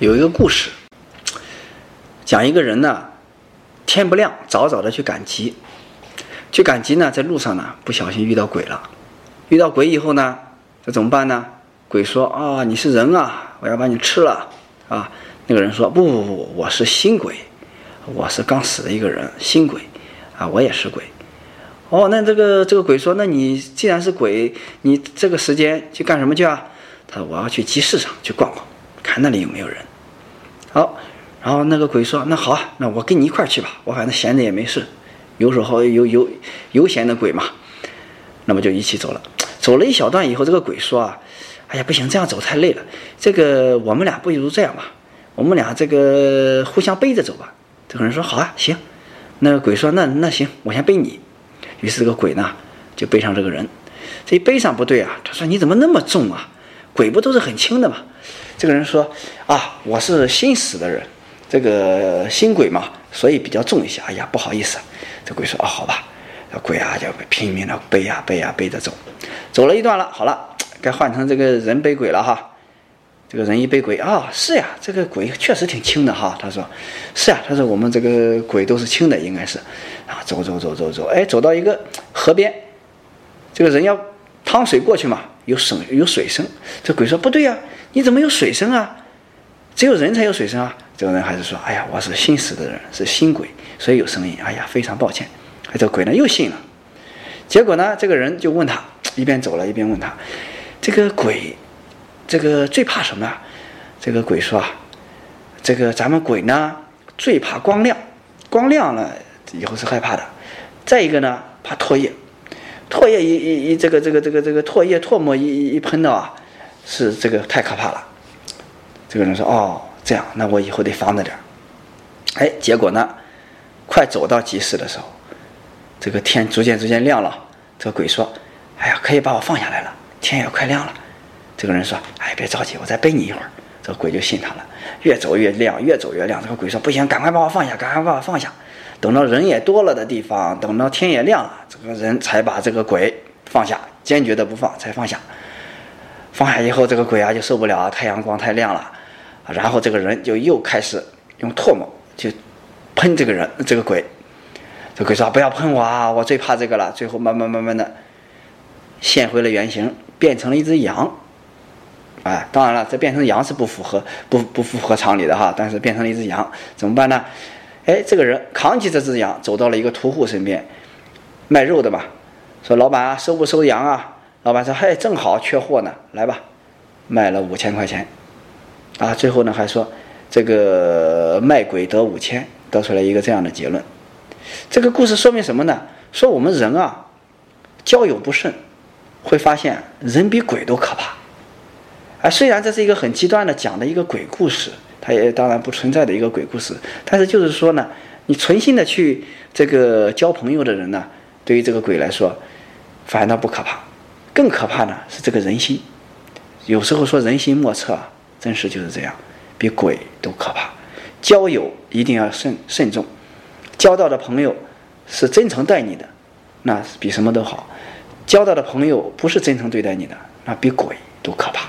有一个故事，讲一个人呢，天不亮早早的去赶集，去赶集呢，在路上呢不小心遇到鬼了，遇到鬼以后呢，这怎么办呢？鬼说啊，你是人啊，我要把你吃了啊。那个人说不不不，我是新鬼，我是刚死的一个人，新鬼啊，我也是鬼。哦，那这个这个鬼说，那你既然是鬼，你这个时间去干什么去啊？他说我要去集市上去逛逛。看那里有没有人，好，然后那个鬼说：“那好啊，那我跟你一块儿去吧，我反正闲着也没事，游手好游游悠闲的鬼嘛。”那么就一起走了。走了一小段以后，这个鬼说：“啊，哎呀，不行，这样走太累了。这个我们俩不如这样吧，我们俩这个互相背着走吧。”这个人说：“好啊，行。”那个鬼说：“那那行，我先背你。”于是这个鬼呢就背上这个人。这一背上不对啊，他说：“你怎么那么重啊？鬼不都是很轻的吗？”这个人说：“啊，我是新死的人，这个新鬼嘛，所以比较重一些。哎呀，不好意思。”这鬼说：“啊，好吧。”这鬼啊就拼命的背呀背呀背着走，走了一段了，好了，该换成这个人背鬼了哈。这个人一背鬼啊，是呀，这个鬼确实挺轻的哈。他说：“是呀。”他说：“我们这个鬼都是轻的，应该是。”啊，走走走走走，哎，走到一个河边，这个人要趟水过去嘛，有声有水声。这鬼说：“不对呀。”你怎么有水声啊？只有人才有水声啊！这个人还是说：“哎呀，我是新死的人，是新鬼，所以有声音。”哎呀，非常抱歉。这鬼呢又信了。结果呢，这个人就问他，一边走了一边问他：“这个鬼，这个最怕什么？”这个鬼说：“啊，这个咱们鬼呢最怕光亮，光亮呢以后是害怕的。再一个呢怕唾液，唾液一一一这个这个这个这个唾液唾沫一一喷到啊。”是这个太可怕了，这个人说：“哦，这样，那我以后得防着点儿。”哎，结果呢，快走到集市的时候，这个天逐渐逐渐亮了。这个鬼说：“哎呀，可以把我放下来了，天也快亮了。”这个人说：“哎，别着急，我再背你一会儿。”这个鬼就信他了，越走越亮，越走越亮。这个鬼说：“不行，赶快把我放下，赶快把我放下。”等到人也多了的地方，等到天也亮了，这个人才把这个鬼放下，坚决的不放，才放下。放下以后，这个鬼啊就受不了啊，太阳光太亮了，然后这个人就又开始用唾沫就喷这个人，这个鬼。这鬼说：“不要喷我啊，我最怕这个了。”最后慢慢慢慢的现回了原形，变成了一只羊。哎，当然了，这变成羊是不符合不不符合常理的哈，但是变成了一只羊，怎么办呢？哎，这个人扛起这只羊，走到了一个屠户身边，卖肉的嘛，说：“老板啊，收不收羊啊？”老板说：“嘿，正好缺货呢，来吧，卖了五千块钱，啊，最后呢还说这个卖鬼得五千，得出来一个这样的结论。这个故事说明什么呢？说我们人啊，交友不慎，会发现人比鬼都可怕。啊，虽然这是一个很极端的讲的一个鬼故事，它也当然不存在的一个鬼故事，但是就是说呢，你存心的去这个交朋友的人呢，对于这个鬼来说，反倒不可怕。”更可怕的是这个人心，有时候说人心莫测，真实就是这样，比鬼都可怕。交友一定要慎慎重，交到的朋友是真诚待你的，那比什么都好；交到的朋友不是真诚对待你的，那比鬼都可怕。